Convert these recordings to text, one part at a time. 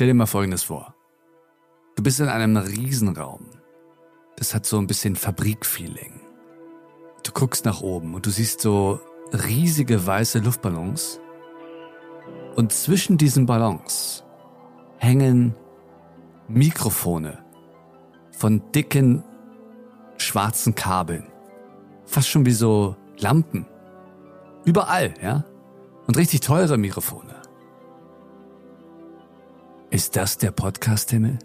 Stell dir mal Folgendes vor. Du bist in einem Riesenraum. Das hat so ein bisschen Fabrikfeeling. Du guckst nach oben und du siehst so riesige weiße Luftballons. Und zwischen diesen Ballons hängen Mikrofone von dicken schwarzen Kabeln. Fast schon wie so Lampen. Überall, ja? Und richtig teure Mikrofone. Ist das der Podcast-Himmel?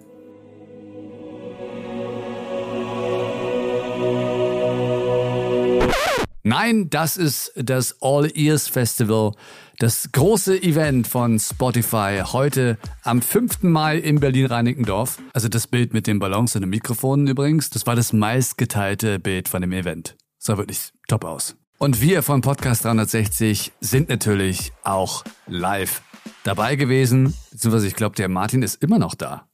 Nein, das ist das All Ears Festival, das große Event von Spotify heute am 5. Mai in Berlin-Reinickendorf. Also das Bild mit den Ballons und den Mikrofonen übrigens, das war das meistgeteilte Bild von dem Event. Sah wirklich top aus. Und wir von Podcast 360 sind natürlich auch live dabei gewesen, beziehungsweise ich glaube, der Martin ist immer noch da.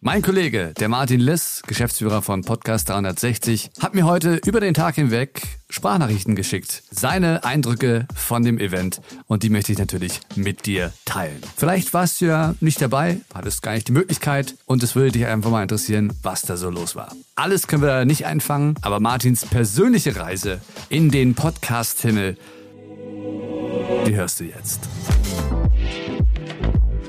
Mein Kollege, der Martin Liss, Geschäftsführer von Podcast 360, hat mir heute über den Tag hinweg Sprachnachrichten geschickt. Seine Eindrücke von dem Event und die möchte ich natürlich mit dir teilen. Vielleicht warst du ja nicht dabei, hattest gar nicht die Möglichkeit und es würde dich einfach mal interessieren, was da so los war. Alles können wir nicht einfangen, aber Martins persönliche Reise in den Podcast-Himmel, die hörst du jetzt.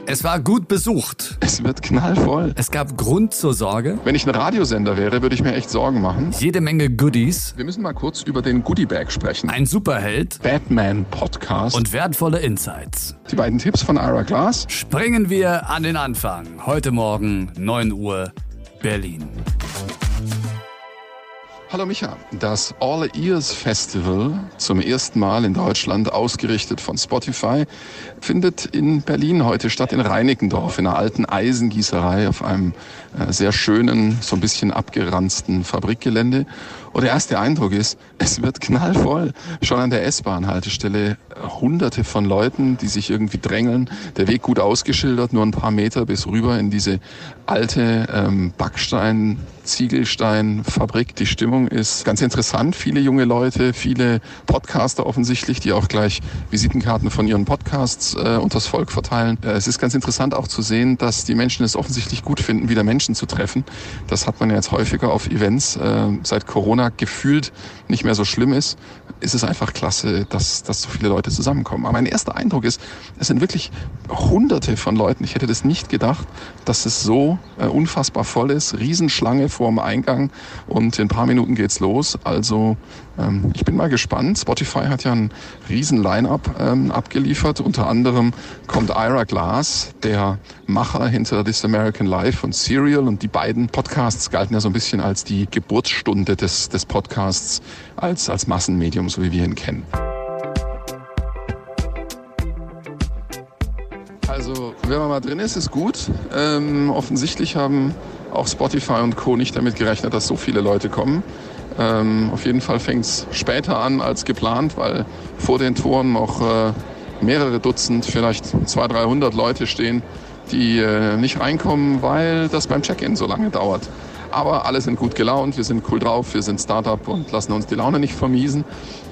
Es war gut besucht. Es wird knallvoll. Es gab Grund zur Sorge. Wenn ich ein Radiosender wäre, würde ich mir echt Sorgen machen. Jede Menge Goodies. Wir müssen mal kurz über den Goodiebag sprechen. Ein Superheld. Batman Podcast. Und wertvolle Insights. Die beiden Tipps von Ira Glass. Springen wir an den Anfang. Heute Morgen, 9 Uhr, Berlin. Hallo Micha, das All Ears Festival, zum ersten Mal in Deutschland ausgerichtet von Spotify, findet in Berlin heute statt, in Reinickendorf, in einer alten Eisengießerei auf einem äh, sehr schönen, so ein bisschen abgeranzten Fabrikgelände. Und der erste Eindruck ist, es wird knallvoll. Schon an der S-Bahn-Haltestelle hunderte von Leuten, die sich irgendwie drängeln. Der Weg gut ausgeschildert, nur ein paar Meter bis rüber in diese alte ähm, Backstein, Ziegelstein-Fabrik. Die Stimmung ist ganz interessant. Viele junge Leute, viele Podcaster offensichtlich, die auch gleich Visitenkarten von ihren Podcasts äh, unters Volk verteilen. Äh, es ist ganz interessant auch zu sehen, dass die Menschen es offensichtlich gut finden, wieder Menschen zu treffen. Das hat man ja jetzt häufiger auf Events äh, seit Corona gefühlt nicht mehr so schlimm ist, ist es einfach klasse, dass, dass so viele Leute zusammenkommen. Aber mein erster Eindruck ist, es sind wirklich hunderte von Leuten. Ich hätte das nicht gedacht, dass es so äh, unfassbar voll ist. Riesenschlange vor dem Eingang und in ein paar Minuten geht's los. Also ähm, ich bin mal gespannt. Spotify hat ja ein riesen Line-up ähm, abgeliefert. Unter anderem kommt Ira Glass, der Macher hinter This American Life und Serial. Und die beiden Podcasts galten ja so ein bisschen als die Geburtsstunde des, des Podcasts als, als Massenmedium, so wie wir ihn kennen. Also, wenn man mal drin ist, ist gut. Ähm, offensichtlich haben auch Spotify und Co. nicht damit gerechnet, dass so viele Leute kommen. Ähm, auf jeden Fall fängt es später an als geplant, weil vor den Toren noch äh, mehrere Dutzend, vielleicht 200, 300 Leute stehen, die äh, nicht reinkommen, weil das beim Check-in so lange dauert. Aber alle sind gut gelaunt, wir sind cool drauf, wir sind Startup und lassen uns die Laune nicht vermiesen.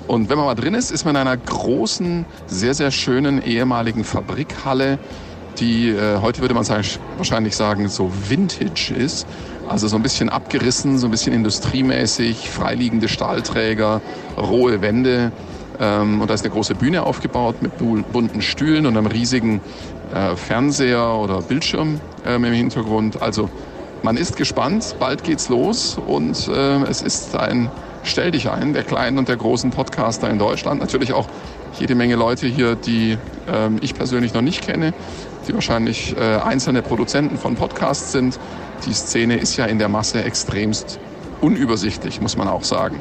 Und wenn man mal drin ist, ist man in einer großen, sehr, sehr schönen ehemaligen Fabrikhalle, die äh, heute würde man sagen, wahrscheinlich sagen, so vintage ist. Also so ein bisschen abgerissen, so ein bisschen industriemäßig, freiliegende Stahlträger, rohe Wände. Ähm, und da ist eine große Bühne aufgebaut mit bunten Stühlen und einem riesigen äh, Fernseher oder Bildschirm ähm, im Hintergrund. Also man ist gespannt, bald geht's los und äh, es ist ein Stell dich ein, der kleinen und der großen Podcaster in Deutschland. Natürlich auch jede Menge Leute hier, die ähm, ich persönlich noch nicht kenne, die wahrscheinlich äh, einzelne Produzenten von Podcasts sind. Die Szene ist ja in der Masse extremst unübersichtlich, muss man auch sagen.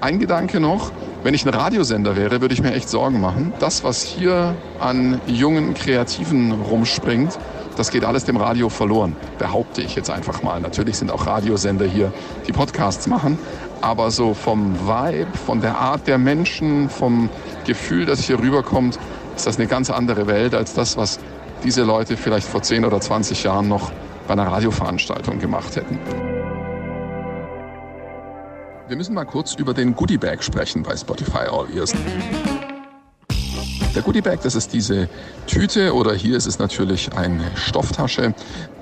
Ein Gedanke noch, wenn ich ein Radiosender wäre, würde ich mir echt Sorgen machen. Das, was hier an jungen Kreativen rumspringt, das geht alles dem Radio verloren, behaupte ich jetzt einfach mal. Natürlich sind auch Radiosender hier, die Podcasts machen, aber so vom Vibe, von der Art der Menschen, vom Gefühl, das hier rüberkommt, ist das eine ganz andere Welt als das, was diese Leute vielleicht vor 10 oder 20 Jahren noch bei einer Radioveranstaltung gemacht hätten. Wir müssen mal kurz über den Goodiebag sprechen bei Spotify All Ears. Der Der Goodie Bag, das ist diese Tüte oder hier ist es natürlich eine Stofftasche,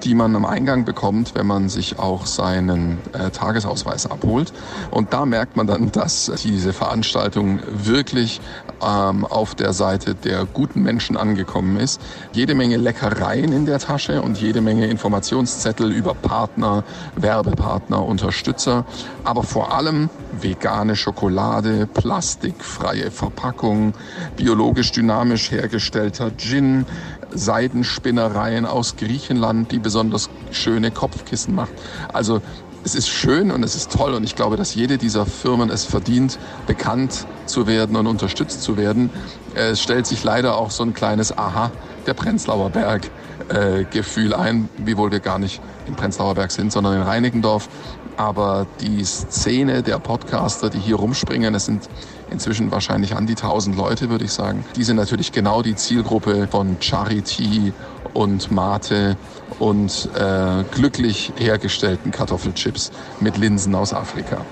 die man am Eingang bekommt, wenn man sich auch seinen äh, Tagesausweis abholt. Und da merkt man dann, dass diese Veranstaltung wirklich ähm, auf der Seite der guten Menschen angekommen ist. Jede Menge Leckereien in der Tasche und jede Menge Informationszettel über Partner, Werbepartner, Unterstützer, aber vor allem vegane Schokolade, plastikfreie Verpackung, biologisch dynamisch hergestellter Gin, Seidenspinnereien aus Griechenland, die besonders schöne Kopfkissen macht. Also es ist schön und es ist toll und ich glaube, dass jede dieser Firmen es verdient, bekannt zu werden und unterstützt zu werden. Es stellt sich leider auch so ein kleines Aha, der Prenzlauer Berg äh, Gefühl ein, wiewohl wir gar nicht in Prenzlauer Berg sind, sondern in Reinickendorf. Aber die Szene der Podcaster, die hier rumspringen, es sind inzwischen wahrscheinlich an die 1000 Leute, würde ich sagen. Die sind natürlich genau die Zielgruppe von Charity und Mate und äh, glücklich hergestellten Kartoffelchips mit Linsen aus Afrika.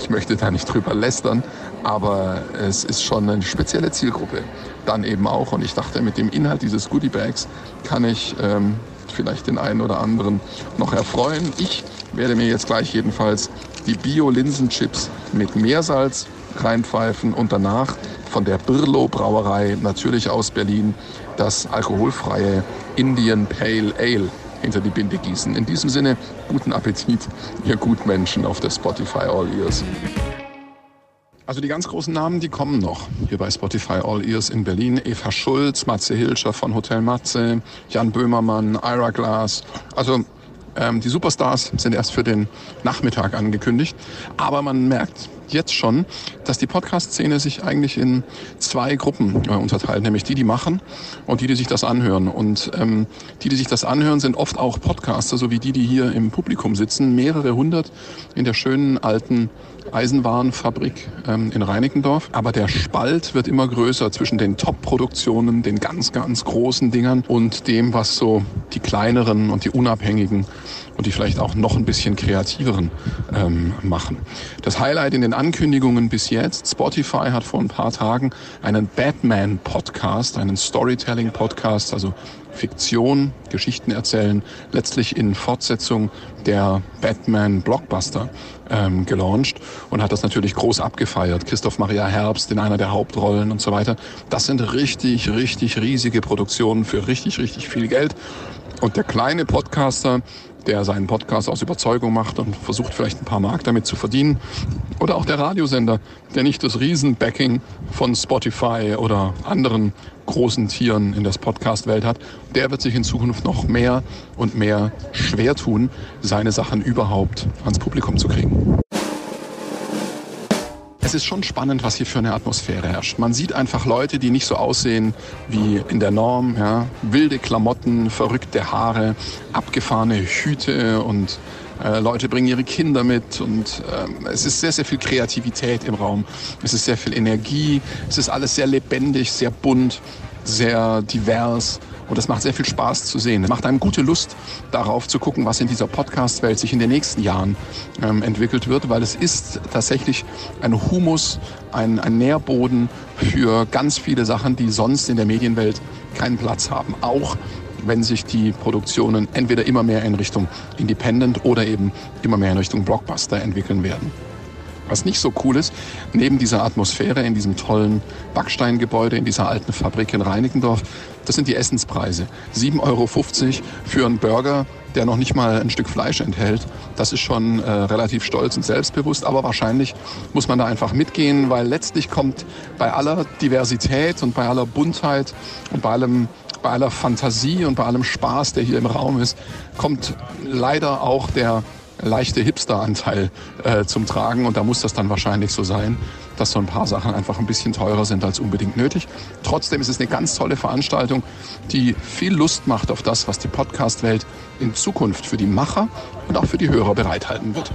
Ich möchte da nicht drüber lästern, aber es ist schon eine spezielle Zielgruppe. Dann eben auch, und ich dachte, mit dem Inhalt dieses Goodie Bags kann ich ähm, vielleicht den einen oder anderen noch erfreuen. Ich werde mir jetzt gleich jedenfalls die Bio-Linsenchips mit Meersalz reinpfeifen und danach von der Birlo Brauerei, natürlich aus Berlin, das alkoholfreie Indian Pale Ale hinter die Binde gießen. In diesem Sinne, guten Appetit, ihr Gutmenschen auf der Spotify All Ears. Also die ganz großen Namen, die kommen noch hier bei Spotify All Ears in Berlin. Eva Schulz, Matze Hilscher von Hotel Matze, Jan Böhmermann, Ira Glass. Also ähm, die Superstars sind erst für den Nachmittag angekündigt. Aber man merkt jetzt schon, dass die Podcast-Szene sich eigentlich in zwei Gruppen äh, unterteilt, nämlich die, die machen und die, die sich das anhören. Und ähm, die, die sich das anhören, sind oft auch Podcaster, so wie die, die hier im Publikum sitzen. Mehrere hundert in der schönen alten Eisenwarenfabrik ähm, in Reinickendorf. Aber der Spalt wird immer größer zwischen den Top-Produktionen, den ganz, ganz großen Dingern und dem, was so die kleineren und die unabhängigen und die vielleicht auch noch ein bisschen kreativeren ähm, machen. Das Highlight in den Ankündigungen bis jetzt, Spotify hat vor ein paar Tagen einen Batman-Podcast, einen Storytelling-Podcast, also Fiktion, Geschichten erzählen, letztlich in Fortsetzung der Batman-Blockbuster ähm, gelauncht und hat das natürlich groß abgefeiert. Christoph Maria Herbst in einer der Hauptrollen und so weiter. Das sind richtig, richtig riesige Produktionen für richtig, richtig viel Geld. Und der kleine Podcaster, der seinen Podcast aus Überzeugung macht und versucht vielleicht ein paar Mark damit zu verdienen. Oder auch der Radiosender, der nicht das Riesenbacking von Spotify oder anderen großen Tieren in der Podcast-Welt hat, der wird sich in Zukunft noch mehr und mehr schwer tun, seine Sachen überhaupt ans Publikum zu kriegen es ist schon spannend, was hier für eine Atmosphäre herrscht. Man sieht einfach Leute, die nicht so aussehen wie in der Norm. Ja? Wilde Klamotten, verrückte Haare, abgefahrene Hüte und äh, Leute bringen ihre Kinder mit und ähm, es ist sehr, sehr viel Kreativität im Raum. Es ist sehr viel Energie. Es ist alles sehr lebendig, sehr bunt, sehr divers. Und das macht sehr viel Spaß zu sehen. Es macht einem gute Lust, darauf zu gucken, was in dieser Podcast-Welt sich in den nächsten Jahren ähm, entwickelt wird, weil es ist tatsächlich ein Humus, ein, ein Nährboden für ganz viele Sachen, die sonst in der Medienwelt keinen Platz haben. Auch wenn sich die Produktionen entweder immer mehr in Richtung Independent oder eben immer mehr in Richtung Blockbuster entwickeln werden. Was nicht so cool ist, neben dieser Atmosphäre in diesem tollen Backsteingebäude, in dieser alten Fabrik in Reinickendorf, das sind die Essenspreise. 7,50 Euro für einen Burger, der noch nicht mal ein Stück Fleisch enthält. Das ist schon äh, relativ stolz und selbstbewusst, aber wahrscheinlich muss man da einfach mitgehen, weil letztlich kommt bei aller Diversität und bei aller Buntheit und bei allem bei aller Fantasie und bei allem Spaß, der hier im Raum ist, kommt leider auch der leichte Hipster-Anteil äh, zum Tragen. Und da muss das dann wahrscheinlich so sein, dass so ein paar Sachen einfach ein bisschen teurer sind als unbedingt nötig. Trotzdem ist es eine ganz tolle Veranstaltung, die viel Lust macht auf das, was die Podcast-Welt in Zukunft für die Macher und auch für die Hörer bereithalten wird.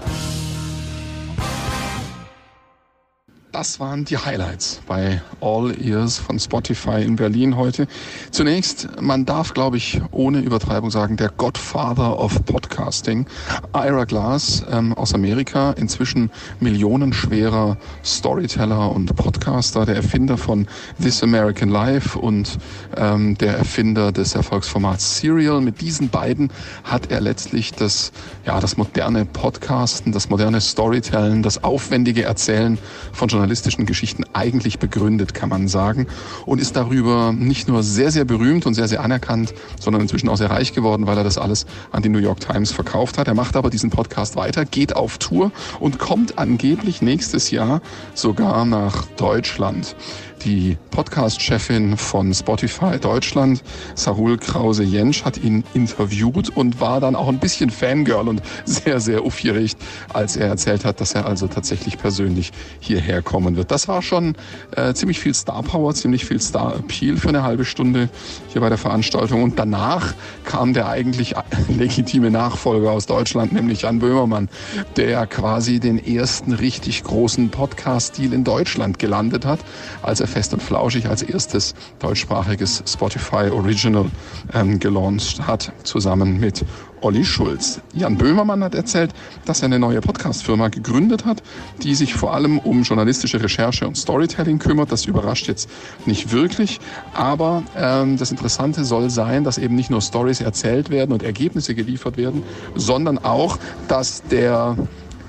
Das waren die Highlights bei All Ears von Spotify in Berlin heute. Zunächst, man darf, glaube ich, ohne Übertreibung sagen, der Godfather of Podcasting, Ira Glass ähm, aus Amerika, inzwischen millionenschwerer Storyteller und Podcaster, der Erfinder von This American Life und ähm, der Erfinder des Erfolgsformats Serial. Mit diesen beiden hat er letztlich das, ja, das moderne Podcasten, das moderne Storytelling, das aufwendige Erzählen von journalistischen Geschichten eigentlich begründet, kann man sagen. Und ist darüber nicht nur sehr, sehr berühmt und sehr, sehr anerkannt, sondern inzwischen auch sehr reich geworden, weil er das alles an die New York Times verkauft hat. Er macht aber diesen Podcast weiter, geht auf Tour und kommt angeblich nächstes Jahr sogar nach Deutschland die Podcast-Chefin von Spotify Deutschland, Sarul Krause-Jensch, hat ihn interviewt und war dann auch ein bisschen Fangirl und sehr, sehr aufgeregt, als er erzählt hat, dass er also tatsächlich persönlich hierher kommen wird. Das war schon äh, ziemlich viel Star Power, ziemlich viel Star Appeal für eine halbe Stunde hier bei der Veranstaltung. Und danach kam der eigentlich legitime Nachfolger aus Deutschland, nämlich Jan Böhmermann, der quasi den ersten richtig großen Podcast-Stil in Deutschland gelandet hat, als er Fest und Flauschig als erstes deutschsprachiges Spotify Original ähm, gelauncht hat, zusammen mit Olli Schulz. Jan Böhmermann hat erzählt, dass er eine neue Podcast-Firma gegründet hat, die sich vor allem um journalistische Recherche und Storytelling kümmert. Das überrascht jetzt nicht wirklich, aber ähm, das Interessante soll sein, dass eben nicht nur Stories erzählt werden und Ergebnisse geliefert werden, sondern auch, dass der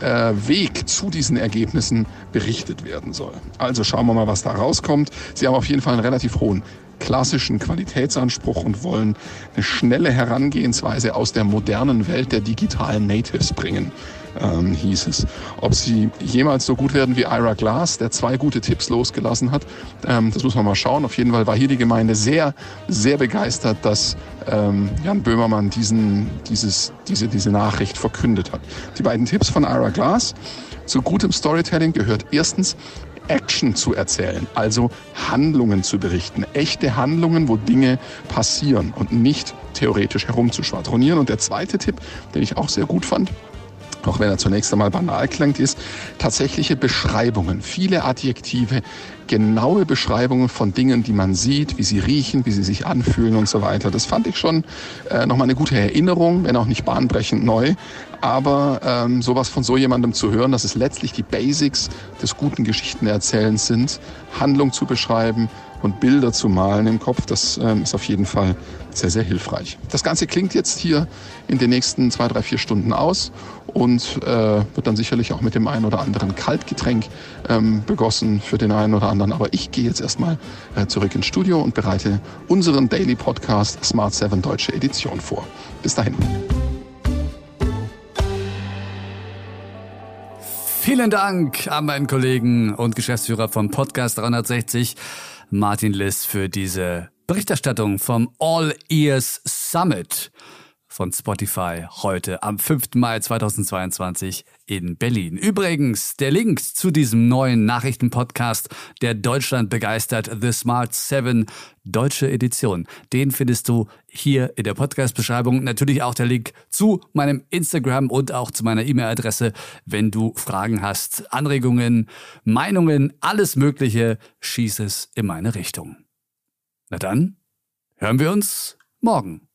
äh, Weg zu diesen Ergebnissen berichtet werden soll. Also schauen wir mal, was da rauskommt. Sie haben auf jeden Fall einen relativ hohen klassischen Qualitätsanspruch und wollen eine schnelle Herangehensweise aus der modernen Welt der digitalen Natives bringen ähm, hieß es. Ob sie jemals so gut werden wie Ira Glass, der zwei gute Tipps losgelassen hat, ähm, das muss man mal schauen. Auf jeden Fall war hier die Gemeinde sehr, sehr begeistert, dass ähm, Jan Böhmermann diesen, dieses, diese, diese Nachricht verkündet hat. Die beiden Tipps von Ira Glass. Zu gutem Storytelling gehört erstens, Action zu erzählen, also Handlungen zu berichten, echte Handlungen, wo Dinge passieren und nicht theoretisch herumzuschwadronieren. Und der zweite Tipp, den ich auch sehr gut fand, auch wenn er zunächst einmal banal klingt, ist tatsächliche Beschreibungen, viele Adjektive, genaue Beschreibungen von Dingen, die man sieht, wie sie riechen, wie sie sich anfühlen und so weiter. Das fand ich schon äh, nochmal eine gute Erinnerung, wenn auch nicht bahnbrechend neu. Aber ähm, sowas von so jemandem zu hören, dass es letztlich die Basics des guten Geschichtenerzählens sind, Handlung zu beschreiben, und Bilder zu malen im Kopf, das ähm, ist auf jeden Fall sehr, sehr hilfreich. Das Ganze klingt jetzt hier in den nächsten zwei, drei, vier Stunden aus und äh, wird dann sicherlich auch mit dem einen oder anderen Kaltgetränk ähm, begossen für den einen oder anderen. Aber ich gehe jetzt erstmal äh, zurück ins Studio und bereite unseren Daily Podcast Smart 7 Deutsche Edition vor. Bis dahin. Vielen Dank an meinen Kollegen und Geschäftsführer vom Podcast 360. Martin Liss für diese Berichterstattung vom All Ears Summit von Spotify heute am 5. Mai 2022 in Berlin. Übrigens, der Link zu diesem neuen Nachrichtenpodcast, der Deutschland begeistert, The Smart 7 deutsche Edition, den findest du hier in der Podcast-Beschreibung. Natürlich auch der Link zu meinem Instagram und auch zu meiner E-Mail-Adresse, wenn du Fragen hast, Anregungen, Meinungen, alles Mögliche, schieß es in meine Richtung. Na dann, hören wir uns morgen.